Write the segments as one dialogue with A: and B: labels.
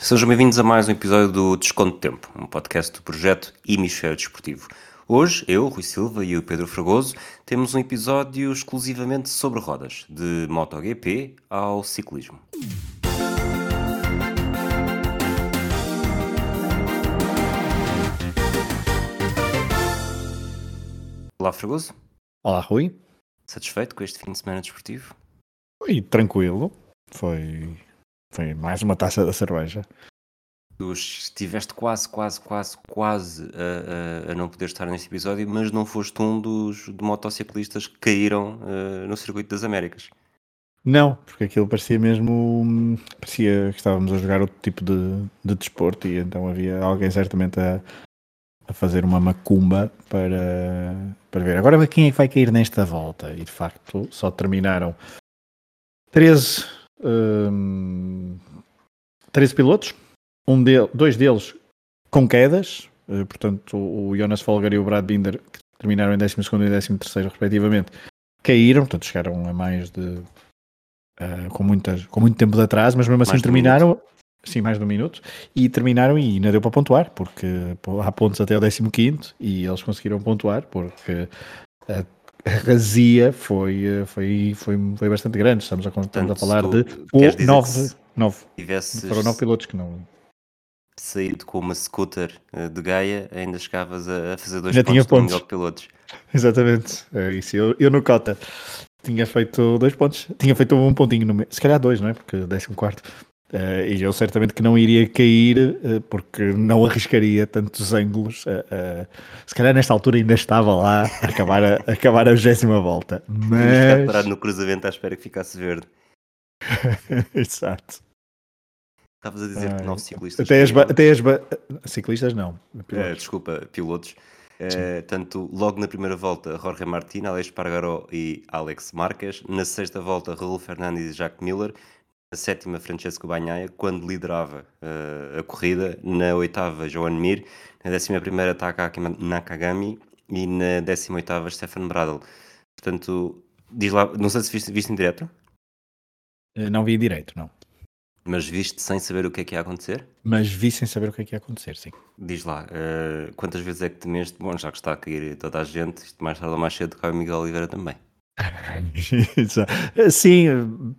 A: Sejam bem-vindos a mais um episódio do Desconto de Tempo, um podcast do projeto Hemisfério Desportivo. Hoje, eu, Rui Silva e o Pedro Fragoso temos um episódio exclusivamente sobre rodas, de MotoGP ao ciclismo. Olá, Fragoso.
B: Olá, Rui.
A: Satisfeito com este fim de semana desportivo?
B: Foi tranquilo. Foi, foi mais uma taça da cerveja.
A: Tu estiveste quase, quase, quase, quase a, a, a não poder estar neste episódio, mas não foste um dos motociclistas que caíram uh, no Circuito das Américas.
B: Não, porque aquilo parecia mesmo. parecia que estávamos a jogar outro tipo de, de desporto e então havia alguém certamente a, a fazer uma macumba para, para ver. Agora quem é que vai cair nesta volta? E de facto só terminaram 13, hum, 13 pilotos, um de, dois deles com quedas, eh, portanto o Jonas Folger e o Brad Binder, que terminaram em 12 e 13 respectivamente, caíram, portanto chegaram a mais de. Uh, com, muitas, com muito tempo de atraso, mas mesmo assim
A: Mais um
B: terminaram. Sim, mais de um minuto. E terminaram e ainda deu para pontuar, porque há pontos até o 15 e eles conseguiram pontuar, porque a, a razia foi, eh, foi, foi, foi bastante grande. Estamos a, estamos a falar
A: tu
B: de
A: queres dizer
B: nove,
A: que se
B: nove.
A: tivesses
B: Foram nove pilotos que não.
A: saído com uma scooter eh, de Gaia, ainda chegavas a, fazer dois
B: Já
A: pontos
B: tinha pontos.
A: Pilotos.
B: Exatamente, é isso. Eu, eu no Cota tinha feito dois pontos, tinha feito um pontinho no meio, se calhar dois, não é? Porque 14. Uh, e eu certamente que não iria cair uh, porque não arriscaria tantos ângulos. Uh, uh, se calhar nesta altura ainda estava lá a acabar a, a acabar a 20 volta. Mas.
A: parado no cruzamento à espera que ficasse verde.
B: Exato.
A: Estavas a dizer que nove ciclistas.
B: Até as, até as ciclistas não. Pilotos.
A: desculpa, pilotos. Eh, tanto logo na primeira volta, Jorge Martin, Alex Pargaró e Alex Marques. Na sexta volta, Raul Fernandes e Jacques Miller. Na sétima, Francesco Bagnaia, quando liderava eh, a corrida. Na oitava, Joan Mir. Na décima primeira, Takaki Nakagami. E na décima oitava, Stefan Bradl. Portanto, diz lá, não sei se viste, viste em direto,
B: Uh, Não vi direito, não.
A: mas viste sem saber o que é que ia acontecer?
B: Mas vi sem saber o que é que ia acontecer, sim.
A: Diz lá, eh, quantas vezes é que temeste? Bom, já que está a cair toda a gente, isto mais tarde ou mais cedo cai o Miguel Oliveira também.
B: Sim,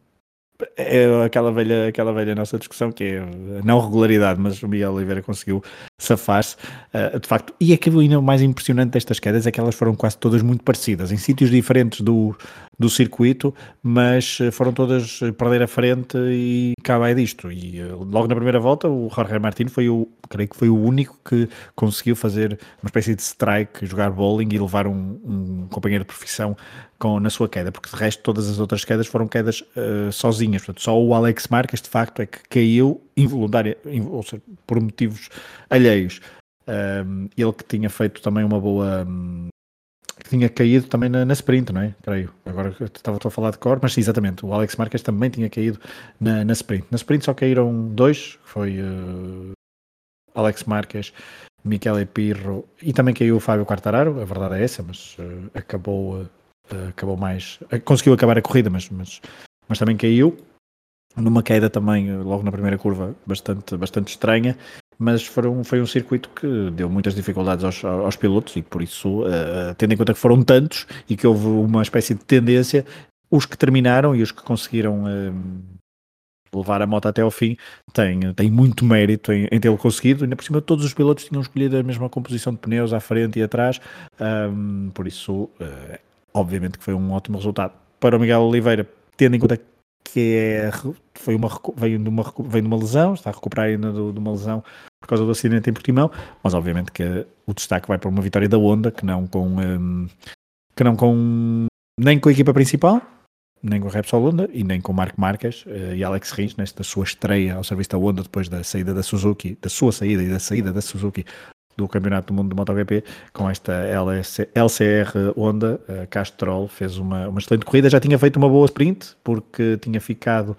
B: é aquela velha, aquela velha nossa discussão que é não regularidade, mas o Miguel Oliveira conseguiu safar-se uh, de facto. E aquilo ainda mais impressionante destas quedas é que elas foram quase todas muito parecidas, em sítios diferentes do, do circuito, mas uh, foram todas uh, perder a frente e cá vai disto. E uh, logo na primeira volta, o Jorge Martin foi o, creio que foi o único que conseguiu fazer uma espécie de strike, jogar bowling e levar um, um companheiro de profissão com, na sua queda, porque de resto todas as outras quedas foram quedas uh, sozinhas. Portanto, só o Alex Marques de facto é que caiu involuntária, in- ou seja, por motivos alheios. Um, ele que tinha feito também uma boa. Tinha caído também na, na sprint, não é? Creio. Agora estava a falar de cor, mas sim, exatamente. O Alex Marques também tinha caído na, na sprint. Na sprint só caíram dois, foi uh, Alex Marques, Michele Pirro e também caiu o Fábio Quartararo, a verdade é essa, mas uh, acabou, uh, acabou mais. conseguiu acabar a corrida, mas, mas, mas também caiu. Numa queda também, logo na primeira curva, bastante, bastante estranha, mas foram, foi um circuito que deu muitas dificuldades aos, aos pilotos e por isso, uh, tendo em conta que foram tantos e que houve uma espécie de tendência, os que terminaram e os que conseguiram um, levar a moto até ao fim têm, têm muito mérito em, em tê-lo conseguido. Ainda por cima, todos os pilotos tinham escolhido a mesma composição de pneus à frente e atrás, um, por isso, uh, obviamente, que foi um ótimo resultado. Para o Miguel Oliveira, tendo em conta que é, foi uma, veio, de uma, veio de uma lesão, está a recuperar ainda do- de uma lesão por causa do acidente em Portimão, mas obviamente que o destaque vai para uma vitória da Honda, que não com, um, que não com nem com a equipa principal, nem com a Repsol Honda e nem com o Marco Marques eh, e Alex Rins nesta sua estreia ao serviço da Honda depois da saída da Suzuki, da sua saída e da saída da Suzuki do Campeonato do Mundo de MotoGP com esta LCR Honda, a Castrol fez uma, uma excelente corrida, já tinha feito uma boa sprint porque tinha ficado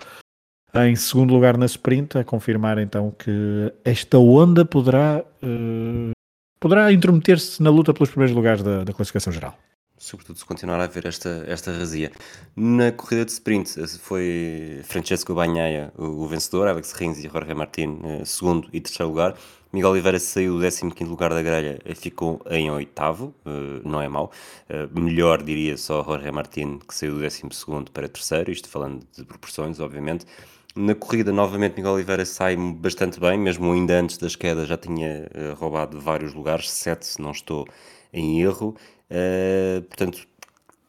B: em segundo lugar na sprint, a confirmar então que esta Honda poderá eh, poderá intrometer-se na luta pelos primeiros lugares da, da classificação geral.
A: Sobretudo se continuar a haver esta, esta razia. Na corrida de sprint foi Francesco Bagnaia o, o vencedor, Alex Rins e Jorge Martin eh, segundo e terceiro lugar. Miguel Oliveira saiu do 15 lugar da grelha ficou em oitavo, uh, não é mau. Melhor diria só Jorge Martin, que saiu do 12 para terceiro, isto falando de proporções, obviamente. Na corrida, novamente, Miguel Oliveira sai bastante bem, mesmo ainda antes das quedas já tinha roubado vários lugares, sete se não estou em erro. Portanto,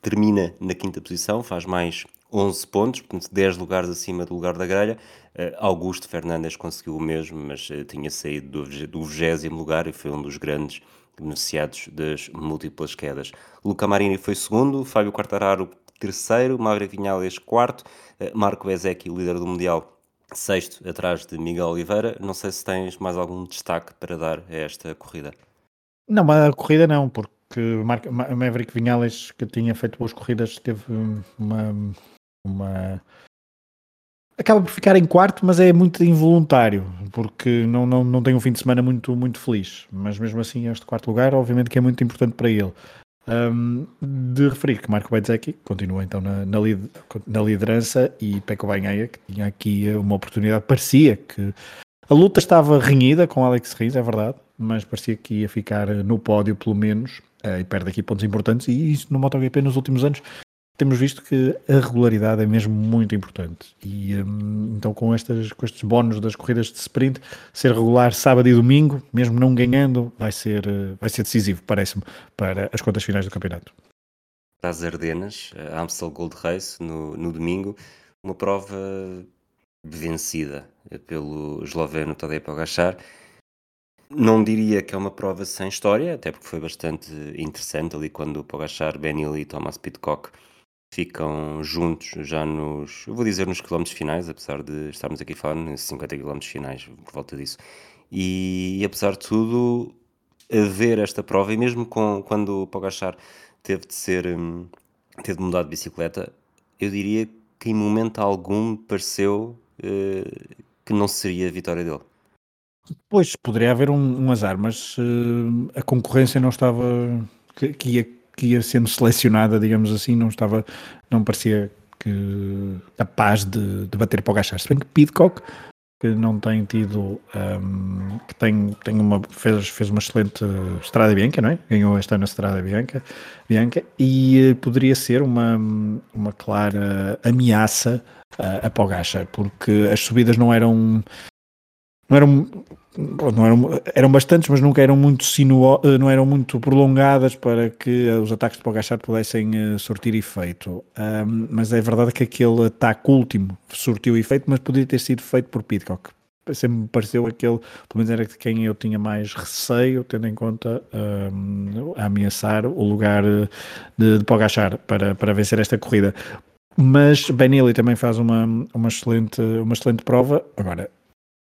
A: termina na quinta posição, faz mais 11 pontos, portanto 10 lugares acima do lugar da grelha. Uh, Augusto Fernandes conseguiu o mesmo, mas uh, tinha saído do 20 lugar e foi um dos grandes beneficiados das múltiplas quedas. Luca Marini foi segundo, Fábio Quartararo terceiro, Maverick Vinales quarto, uh, Marco Bezecchi, líder do Mundial, sexto, atrás de Miguel Oliveira. Não sei se tens mais algum destaque para dar a esta corrida.
B: Não, a corrida não, porque Maverick Vinales, que tinha feito boas corridas, teve uma uma. Acaba por ficar em quarto, mas é muito involuntário, porque não, não, não tem um fim de semana muito, muito feliz. Mas mesmo assim, este quarto lugar, obviamente que é muito importante para ele. Um, de referir que Marco Bezzecchi continua então na, na, lider, na liderança e Peco Banhaia, que tinha aqui uma oportunidade, parecia que a luta estava renhida com Alex Rins, é verdade, mas parecia que ia ficar no pódio pelo menos, e perde aqui pontos importantes, e isso no MotoGP nos últimos anos temos visto que a regularidade é mesmo muito importante. E um, então, com, estas, com estes bónus das corridas de sprint, ser regular sábado e domingo, mesmo não ganhando, vai ser, eh, vai ser decisivo, parece-me, para as contas finais do campeonato.
A: Para as Ardenas, a Amstel Gold Race, no, no domingo, uma prova vencida pelo esloveno Tadej Pogacar. Não diria que é uma prova sem história, até porque foi bastante interessante ali quando o Pogacar, Benil e Thomas Pitcock ficam juntos já nos, vou dizer nos quilómetros finais, apesar de estarmos aqui falando nos 50 quilómetros finais, por volta disso. E, e, apesar de tudo, haver esta prova, e mesmo com, quando o Pogachar teve de ser, hum, teve de mudar de bicicleta, eu diria que em momento algum pareceu uh, que não seria a vitória dele.
B: Pois, poderia haver um, um azar, mas uh, a concorrência não estava, que, que ia que ia sendo selecionada, digamos assim, não estava, não parecia que capaz de, de bater para o Gachar. Se bem que Pidcock, que não tem tido, um, que tem, tem uma, fez, fez uma excelente Estrada Bianca, não é? Ganhou esta ano a Estrada Bianca, Bianca e uh, poderia ser uma, uma clara ameaça uh, a Pogacar, porque as subidas não eram não eram, não eram, eram bastantes, mas nunca eram muito sinuo, eh, não eram muito prolongadas para que os ataques de Pogachar pudessem uh, surtir efeito. Mas é verdade que aquele ataque último surtiu efeito, mas poderia ter sido feito por Pitcock. Sempre me pareceu aquele, pelo menos era de quem eu tinha mais receio, tendo em conta a ameaçar o lugar eh, de, de Pogachar para, para vencer esta corrida. Mas Benelli também faz uma, uma, excelente, uma excelente prova. Agora,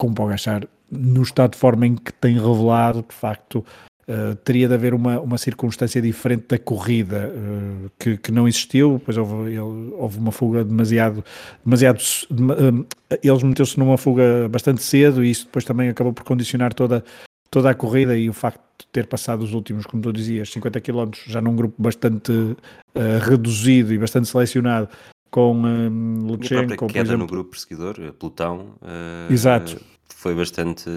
B: com Pogachar no estado de forma em que tem revelado, de facto, uh, teria de haver uma, uma circunstância diferente da corrida uh, que, que não existiu, depois houve, ele, houve uma fuga demasiado, demasiado uh, eles meteu-se numa fuga bastante cedo e isso depois também acabou por condicionar toda, toda a corrida e o facto de ter passado os últimos, como tu dizias, 50 km já num grupo bastante reduzido e bastante selecionado, com um, Lutsenko.
A: A queda exemplo. no grupo perseguidor, pelotão,
B: uh, Exato.
A: foi bastante.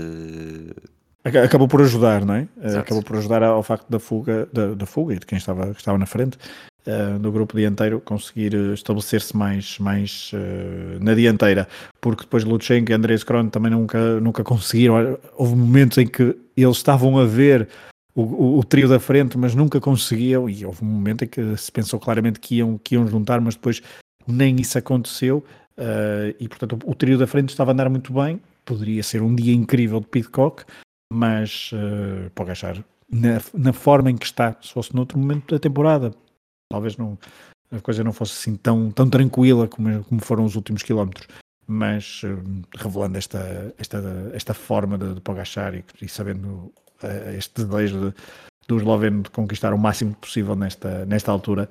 B: Acabou por ajudar, não é? Exato. Acabou por ajudar ao facto da fuga, da, da fuga e de quem estava, estava na frente uh, do grupo dianteiro conseguir estabelecer-se mais, mais uh, na dianteira, porque depois Lutsenko e Andrés Kron também nunca, nunca conseguiram. Houve momentos em que eles estavam a ver o, o, o, trio da frente, mas nunca conseguiam, e houve um momento em que se pensou claramente que iam, que iam juntar, mas depois nem isso aconteceu uh, e portanto o, trio da frente estava a andar muito bem, poderia ser um dia incrível de Pitcock, mas uh, pode achar na, na, forma em que está, se fosse noutro momento da temporada, talvez não, a coisa não fosse assim tão, tão tranquila como, como foram os últimos quilómetros, mas uh, revelando esta, esta, esta forma de, de Pogachar e, e sabendo este desejo de, do esloveno de conquistar o máximo possível nesta, nesta altura,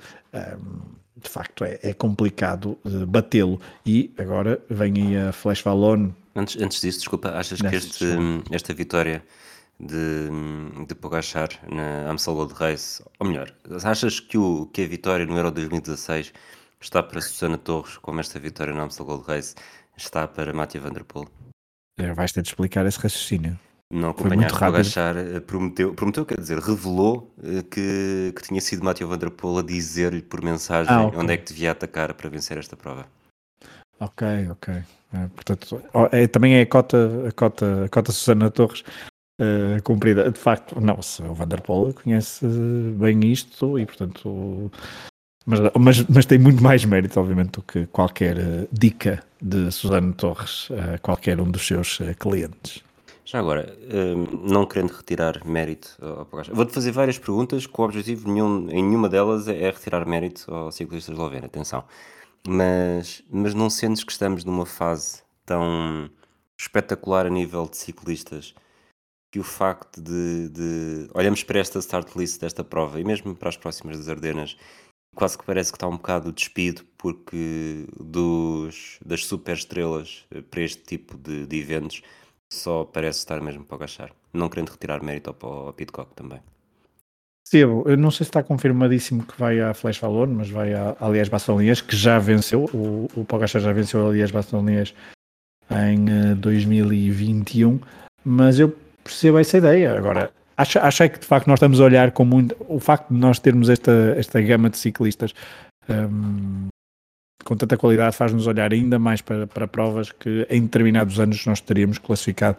B: de facto é, é complicado uh, batê-lo. E agora vem aí a Flash Valone.
A: Antes, antes disso, desculpa, achas que este, esta vitória de, de Pogachar na Amstel Gold Race? Ou melhor, achas que, o, que a vitória no Euro 2016 está para Susana Torres, como esta vitória na Amstel Gold Race está para Mattia Van Der Poel?
B: É, vais ter de explicar esse raciocínio.
A: Não acompanhaste o Agachar, eh, prometeu, prometeu, quer dizer, revelou eh, que, que tinha sido Matheus Van Der Poel a dizer-lhe por mensagem ah, okay. onde é que devia atacar para vencer esta prova.
B: Ok, ok. É, portanto, é, também é a cota, a cota, a cota Susana Torres uh, cumprida. De facto, não, o Van Der Poel conhece bem isto e, portanto, mas, mas, mas, tem muito mais mérito, obviamente, do que qualquer dica de Susana Torres a qualquer um dos seus clientes.
A: Já agora, hum, não querendo retirar mérito ao Pogacar, vou-te fazer várias perguntas com o objetivo nenhum, em nenhuma delas é retirar mérito ao ciclista esloveno, atenção. Mas, mas não sentes que estamos numa fase tão espetacular a nível de ciclistas que o facto de, de olhamos para esta start list desta prova e mesmo para as próximas das Ardenas quase que parece que está um bocado despido porque dos, das super estrelas eh, para este tipo de, de eventos só parece estar mesmo para agachar. Não querendo retirar mérito ao, ao Pitcock também.
B: Sim, eu não sei se está confirmadíssimo que vai à Flash Valor, mas vai a Aliás Bastolinhas, que já venceu. O, o Pogachar já venceu a Aliás Bastolinhas em 2021, eh, mas eu percebo essa ideia. Agora, acho, acho que de facto nós estamos a olhar com muito. O facto de nós termos esta, esta gama de ciclistas um, com tanta qualidade faz-nos olhar ainda mais para, para provas que em determinados anos nós teríamos classificado.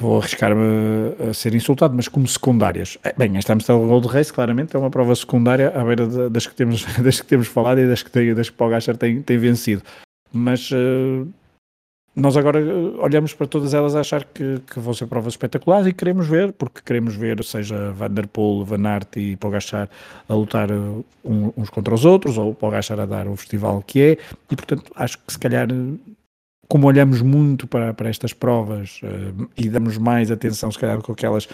B: Vou arriscar-me a ser insultado, mas como secundárias. É, bem, esta Amstel Gold Race claramente é uma prova secundária à beira das que temos, das que temos falado e das que, tem, das que Paul Gasser tem, tem vencido. Mas uh, nós agora eh, olhamos para todas elas a achar que, que, vão ser provas espetaculares e queremos ver, porque queremos ver, seja Van Der Poel, Van Aert e Pogacar a lutar eh, uns contra os outros, ou Pogacar a dar o festival que é, e portanto acho que se calhar, como olhamos muito para, para estas provas uh, e damos mais atenção se calhar que aquelas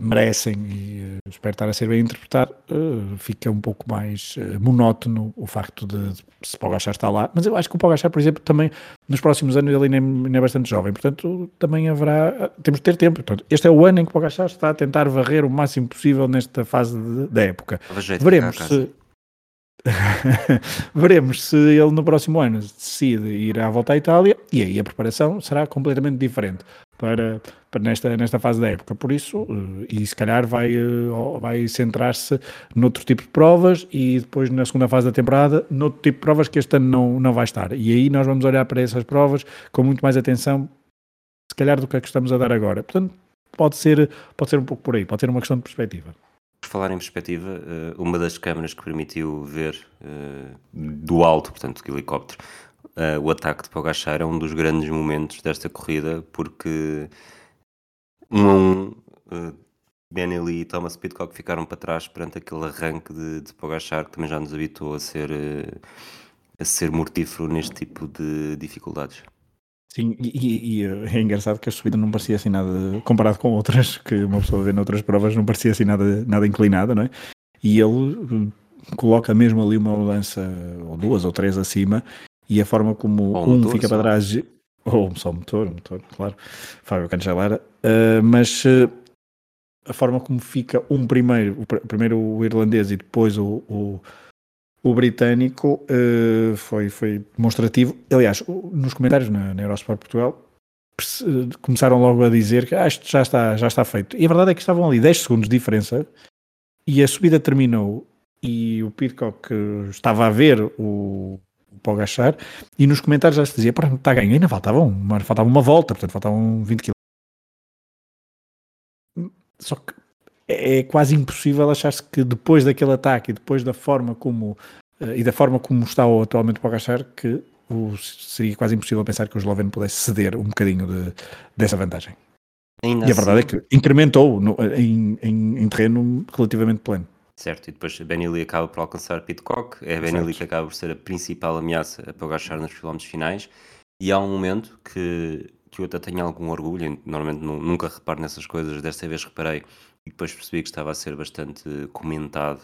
B: merecem e uh, espero estar a ser bem interpretado, uh, fica um pouco mais uh, monótono o facto de, de se Pogachar estar lá, mas eu acho que o Pogachar, por exemplo, também nos próximos anos ele ainda é bastante jovem, portanto também haverá, temos de ter tempo, portanto, este é o ano em que o Pogachar está a tentar varrer o máximo possível nesta fase da época. Veremos se... Veremos se ele no próximo ano decide ir à volta à Itália e aí a preparação será completamente diferente para, para nesta, nesta fase da época. Por isso, eh, e se calhar vai, eh, vai centrar-se noutro tipo de provas e depois na segunda fase da temporada, noutro tipo de provas que este ano não, não vai estar. E aí nós vamos olhar para essas provas com muito mais atenção, se calhar, do que a que estamos a dar agora. Portanto, pode ser, pode ser um pouco por aí, pode ser uma questão de perspectiva.
A: Por falar em perspectiva, eh, uma das câmaras que permitiu ver do alto, portanto, do helicóptero, uh, o ataque de Pogachar é um dos grandes momentos desta corrida, porque um a um, uh, e Thomas Pitcock ficaram para trás perante aquele arranque de, de Pogachar, que também já nos habituou a ser, uh, a ser mortífero neste tipo de dificuldades.
B: Sim, e, e, é engraçado que a subida não parecia assim nada, comparado com outras que uma pessoa vê noutras provas, não parecia assim nada, nada inclinada, não é? E ele coloca mesmo ali uma mudança, ou duas ou três acima, e a forma como um, um fica só. para trás, ou só o motor, o motor, claro, Fábio Cancelara, uh, mas uh, a forma como fica um primeiro, o, primeiro o irlandês e depois o, o, o britânico uh, foi, foi demonstrativo. Aliás, nos comentários na, na Eurosport Portugal começaram logo a dizer que ah, isto já está, já está feito. E a verdade é que estavam ali 10 segundos de diferença e a subida terminou e o Pitcock estava a ver o, para o Gachar, e nos comentários já se dizia, para está ganho, ainda faltava uma, faltava uma volta, portanto faltavam 20 km. Só que é, é quase impossível achar-se que depois daquele ataque e depois da forma como uh, e da forma como está atualmente o Pogachar que o, seria quase impossível pensar que o esloveno pudesse ceder um bocadinho de, dessa vantagem. Ainda e a verdade assim... é que incrementou no, em, em, em terreno relativamente pleno.
A: Certo, e depois a Benelli acaba por alcançar Pitcock, é a Benelli que acaba por ser a principal ameaça a Pogachar nos quilómetros finais, e há um momento que, que eu até tenho algum orgulho, normalmente nunca reparo nessas coisas, desta vez reparei, e depois percebi que estava a ser bastante comentado,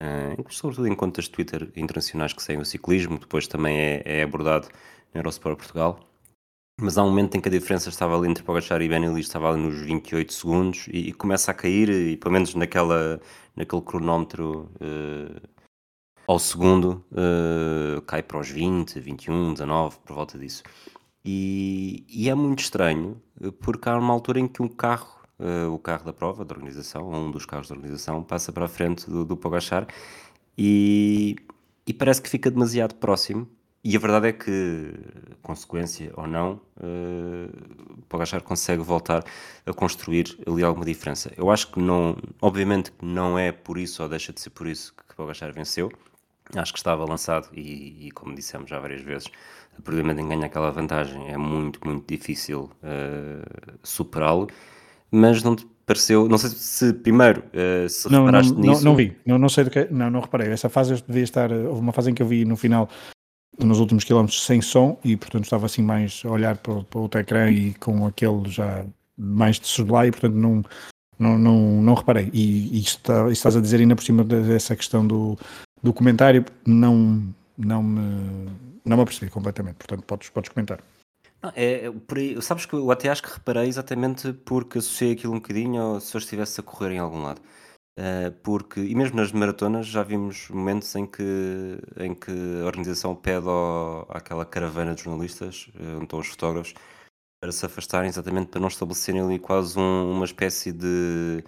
A: uh, sobretudo em contas Twitter internacionais que seguem o ciclismo, depois também é, é abordado na Eurosport Portugal, mas há um momento em que a diferença estava ali entre Pogacar e Benelli, estava ali nos 28 segundos e, e começa a cair, e pelo menos naquela, naquele cronómetro uh, ao segundo, uh, cai para os 20, 21, 19, por volta disso. E, e é muito estranho, porque há uma altura em que um carro, uh, o carro da prova, da organização, um dos carros da organização, passa para a frente do, do Pogachar e, e parece que fica demasiado próximo. E a verdade é que, consequência ou não, uh, Pogachar consegue voltar a construir ali alguma diferença. Eu acho que não, obviamente que não é por isso ou deixa de ser por isso que Pogachar venceu. Acho que estava lançado e, e como dissemos já várias vezes, a partir do momento em que ganha aquela vantagem é muito, muito difícil uh, superá-lo. Mas não te pareceu, não sei se primeiro uh, se
B: não,
A: reparaste
B: não,
A: nisso.
B: Não, não vi, não, não sei do que, não, não reparei. Essa fase eu devia estar, houve uma fase em que eu vi no final, nos últimos quilómetros, sem som e portanto estava assim mais a olhar para, para o outro ecrã e com aquele já mais de celular e portanto não, não, não, não reparei. E, e está, estás a dizer ainda por cima dessa questão do, do comentário, não, não, me, não me apercebi completamente, portanto podes, podes comentar.
A: É, é, sabes que eu até acho que reparei exatamente porque associei aquilo um bocadinho se eu estivesse a correr em algum lado. Uh, porque, e mesmo nas maratonas já vimos momentos em que, em que a organização pede ao, àquela caravana de jornalistas, uh, estão os fotógrafos, para se afastarem exatamente para não estabelecerem ali quase um, uma espécie de,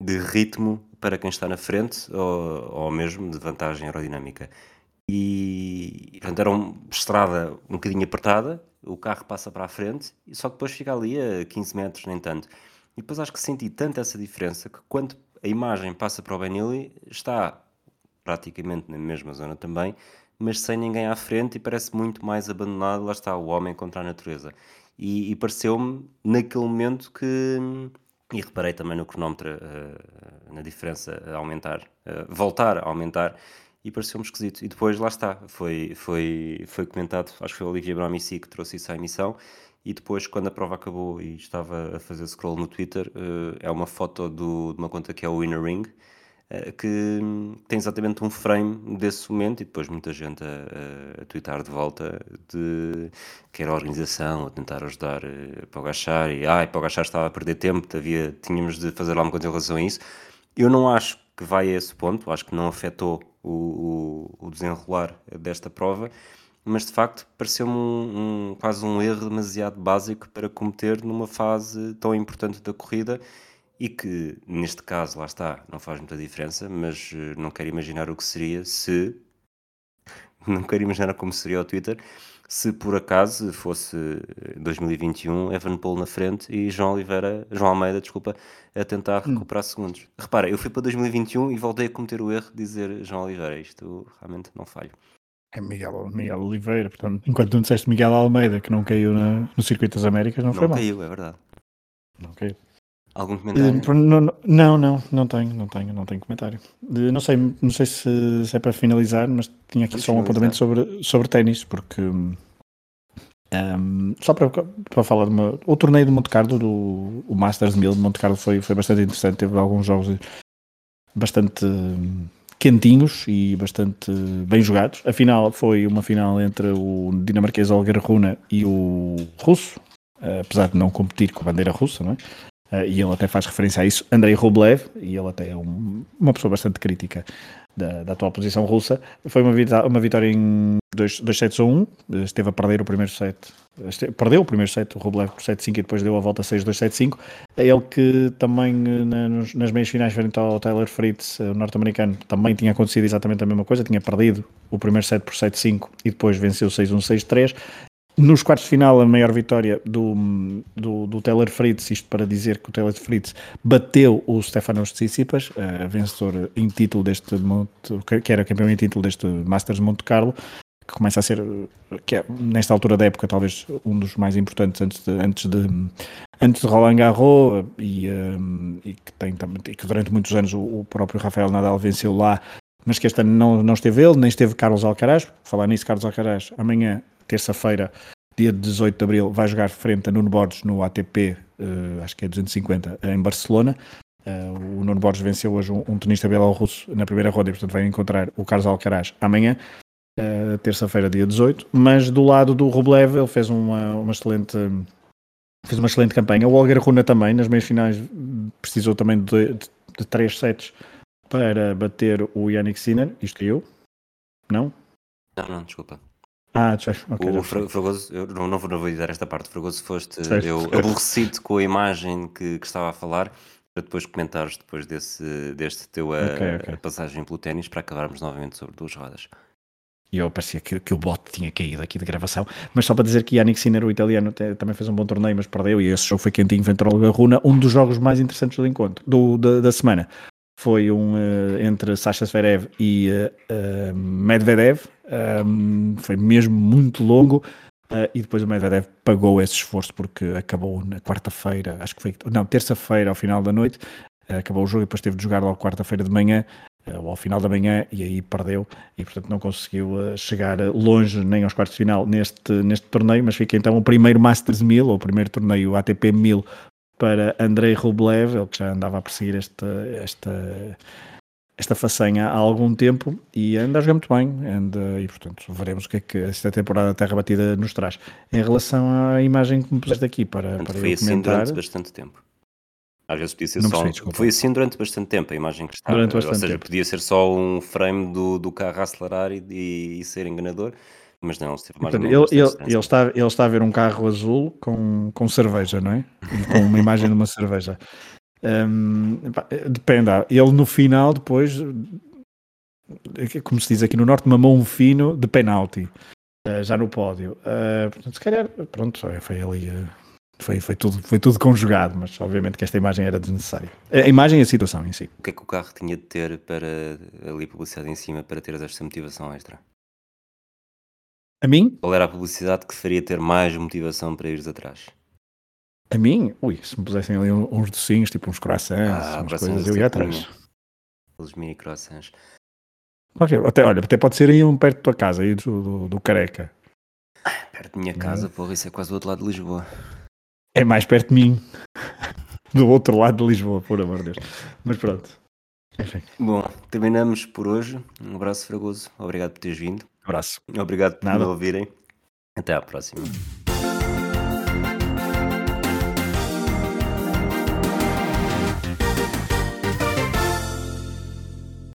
A: de ritmo para quem está na frente ou, ou mesmo de vantagem aerodinâmica. E portanto era uma estrada um bocadinho apertada, o carro passa para a frente, e só depois fica ali a 15 metros, nem tanto. E depois acho que senti tanto essa diferença que quando a imagem passa para o Benelli, está praticamente na mesma zona também, mas sem ninguém à frente e parece muito mais abandonado. Lá está o homem contra a natureza. E, e pareceu-me naquele momento que. E reparei também no cronómetro, uh, na diferença a aumentar, uh, voltar a aumentar, e pareceu-me esquisito. E depois lá está, foi, foi, foi comentado, acho que foi o Olivier Bramici que trouxe isso à emissão, e depois, quando a prova acabou e estava a fazer scroll no Twitter, uh, é uma foto do, de uma conta que é o Winner Ring, uh, que tem exatamente um frame desse momento e depois muita gente a, a, twittar de volta de que era a organização a tentar ajudar uh, para o Gachar e ai, o Gachar estava a perder tempo, havia, tínhamos de fazer alguma coisa em relação a isso. Eu não acho que vai a esse ponto, acho que não afetou o, o, o desenrolar desta prova mas de facto pareceu-me um, um, quase um erro demasiado básico para cometer numa fase tão importante da corrida e que neste caso, lá está, não faz muita diferença, mas uh, não quero imaginar o que seria se não quero imaginar como seria o Twitter se por acaso fosse 2021 Evan Paul na frente e João Oliveira, João Almeida, desculpa, a tentar hum. recuperar hum. segundos. Repara, eu fui para 2021 e voltei a cometer o erro de dizer João Oliveira, isto realmente não falho.
B: É Miguel, Miguel Oliveira, portanto, enquanto tu disseste Miguel Almeida, que não caiu na, no Circuito das Américas, não, não foi mal.
A: Não caiu, é verdade.
B: Não caiu.
A: Algum comentário?
B: Uh, não, não, não, não tenho, não tenho, não tenho comentário. Uh, não sei, não sei se, se, é para finalizar, mas tinha aqui Vamos só um apontamento sobre, sobre ténis, porque um, só para, para falar de uma, o torneio de Monte Carlo, do, o Masters 1000 de Monte Carlo foi, foi bastante interessante, teve alguns jogos bastante quentinhos e bastante bem jogados. A final foi uma final entre o dinamarquês Olger Runa e o russo, apesar de não competir com a bandeira russa, não é? Uh, e ele até faz referência a isso, Andrei Rublev, e ele até é um, uma pessoa bastante crítica da, da atual posição russa. Foi uma, uma vitória em 2 sets a 1, esteve a perder o primeiro set, esteve, perdeu o primeiro set, o Rublev por 7-5 e depois deu a volta 6-2-7-5. É ele que também eh, na, nas meias finais frente ao Tyler Fritz, eh, o norte-americano, também tinha acontecido exatamente a mesma coisa, tinha perdido o primeiro set por 7-5 e depois venceu 6-1, 6-3. Nos quartos de final, a maior vitória do, do, do Taylor Fritz, isto para dizer que o Taylor Fritz bateu o Stefanos Tsitsipas, uh, vencedor em título deste Monte, que era campeão em título deste Masters Monte Carlo, que começa a ser, que é, nesta altura da época, talvez um dos mais importantes antes de, antes de, antes de Roland Garros e, um, eh, e que, tem, e que durante muitos anos o, o próprio Rafael Nadal venceu lá mas que este ano não, não esteve ele, nem esteve Carlos Alcaraz. Falar nisso, Carlos Alcaraz, amanhã terça-feira, dia 18 de abril, vai jogar frente a Nuno Borges no ATP, uh, eh, acho que é 250, em Barcelona. Uh, o Nuno Borges venceu hoje um, um tenista bielorrusso na primeira ronda e, portanto, vai encontrar o Carlos Alcaraz amanhã. uh, terça-feira, dia 18. Mas do lado do Rublev, ele fez uma, uma excelente. Fez uma excelente campanha. O Olga Runa também, nas meias finais, precisou também de, de, de três sets para bater o Yannick Sinner. Isto caiu? Não?
A: Não, não, desculpa.
B: Ah, já, okay,
A: o Fragoso, eu não, não vou dizer esta parte, Fragoso foste certo, eu certo. aborrecido com a imagem que, que, estava a falar, para depois comentares depois desse, deste teu okay, okay. passagem pelo ténis para acabarmos novamente sobre duas rodas.
B: E eu parecia que, que, o bote tinha caído aqui de gravação, mas só para dizer que Yannick Sinner, o italiano, também fez um bom torneio, mas perdeu, e esse jogo foi quentinho frente ao Garruna, um dos jogos mais interessantes do encontro, do, da, da semana. Foi um uh, entre Sasha Zverev e uh, uh, Medvedev, um, foi mesmo muito longo. e depois o Medvedev pagou esse esforço porque acabou na quarta-feira, acho que foi, não, terça-feira ao final da noite, acabou o jogo e depois teve de jogar logo quarta-feira de manhã, ou ao final da manhã, e aí perdeu, e portanto não conseguiu chegar longe nem aos quartos de final neste, neste torneio, mas fica então o primeiro Masters 1000, ou o primeiro torneio ATP 1000 para Andrei Rublev, ele que já andava a perseguir esta, esta, esta façanha há algum tempo e anda a jogar muito bem anda, e portanto veremos o que é que esta temporada Terra Batida nos traz. Em relação à imagem que me puseste aqui para, para
A: foi assim
B: comentar,
A: durante bastante tempo. Às vezes podia ser não só. Percebi, foi assim durante bastante tempo a imagem que está. Durante Ou seja, tempo. podia ser só um frame do, do carro a acelerar e, e, e ser enganador. Mas não, se mais
B: Portanto, ele, ele, ele, está, ele está a ver um carro azul com, com cerveja, não é? Com uma imagem de uma cerveja. Um, depende, ah, ele no final, depois, como se diz aqui no Norte, mamou um fino de penalti, uh, já no pódio. Uh, portanto, se calhar, pronto, foi ali. Uh, foi, foi, tudo, foi tudo conjugado, mas obviamente que esta imagem era desnecessária. A imagem e a situação em si.
A: O que é que o carro tinha de ter para ali publicidade em cima para ter esta motivação extra?
B: A mim?
A: Qual era a publicidade que faria ter mais motivação para ires atrás?
B: A mim? Ui, se me pusessem ali uns docinhos, tipo uns croissants, ah, umas coisas, eu ia atrás.
A: Aqueles mini croissants.
B: Até, olha, até pode ser aí um perto da tua casa, aí do, do, do Careca.
A: Perto da minha casa, é? porra, isso é quase do outro lado de Lisboa.
B: É mais perto de mim. do outro lado de Lisboa, por amor de Deus. Mas pronto.
A: Enfim. Bom, terminamos por hoje. Um abraço fragoso. Obrigado por teres vindo.
B: Abraço.
A: Obrigado por Nada. me ouvirem. Até à próxima.